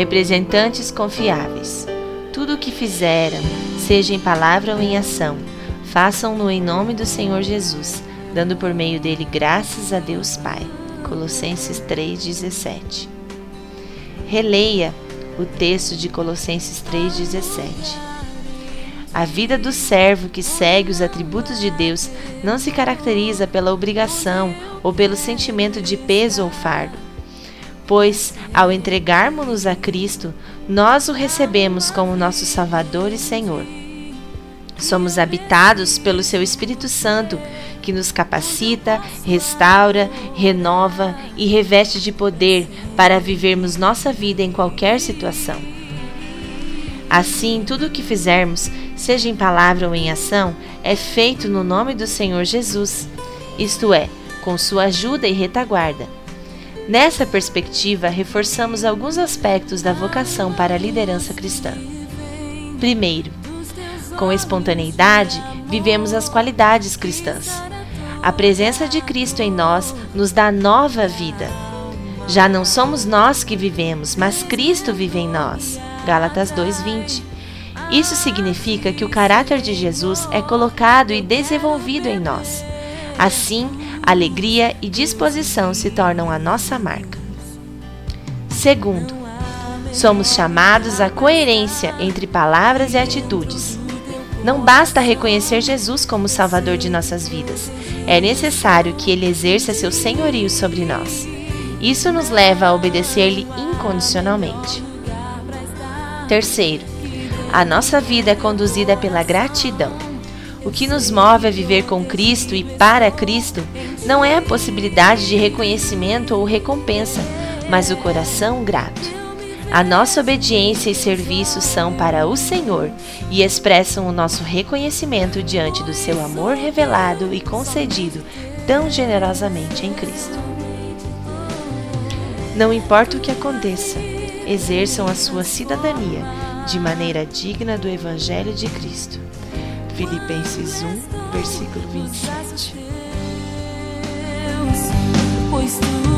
representantes confiáveis. Tudo o que fizeram, seja em palavra ou em ação, façam-no em nome do Senhor Jesus, dando por meio dele graças a Deus Pai. Colossenses 3:17. Releia o texto de Colossenses 3:17. A vida do servo que segue os atributos de Deus não se caracteriza pela obrigação ou pelo sentimento de peso ou fardo. Pois, ao entregarmos-nos a Cristo, nós o recebemos como nosso Salvador e Senhor. Somos habitados pelo seu Espírito Santo, que nos capacita, restaura, renova e reveste de poder para vivermos nossa vida em qualquer situação. Assim, tudo o que fizermos, seja em palavra ou em ação, é feito no nome do Senhor Jesus, isto é, com sua ajuda e retaguarda. Nessa perspectiva, reforçamos alguns aspectos da vocação para a liderança cristã. Primeiro, com espontaneidade, vivemos as qualidades cristãs. A presença de Cristo em nós nos dá nova vida. Já não somos nós que vivemos, mas Cristo vive em nós. Gálatas 2:20. Isso significa que o caráter de Jesus é colocado e desenvolvido em nós. Assim, alegria e disposição se tornam a nossa marca. Segundo, somos chamados à coerência entre palavras e atitudes. Não basta reconhecer Jesus como Salvador de nossas vidas, é necessário que Ele exerça seu senhorio sobre nós. Isso nos leva a obedecer-lhe incondicionalmente. Terceiro, a nossa vida é conduzida pela gratidão. O que nos move a viver com Cristo e para Cristo não é a possibilidade de reconhecimento ou recompensa, mas o coração grato. A nossa obediência e serviço são para o Senhor e expressam o nosso reconhecimento diante do seu amor revelado e concedido tão generosamente em Cristo. Não importa o que aconteça, exerçam a sua cidadania de maneira digna do Evangelho de Cristo. Filipenses 1, versículo 27. Pois tu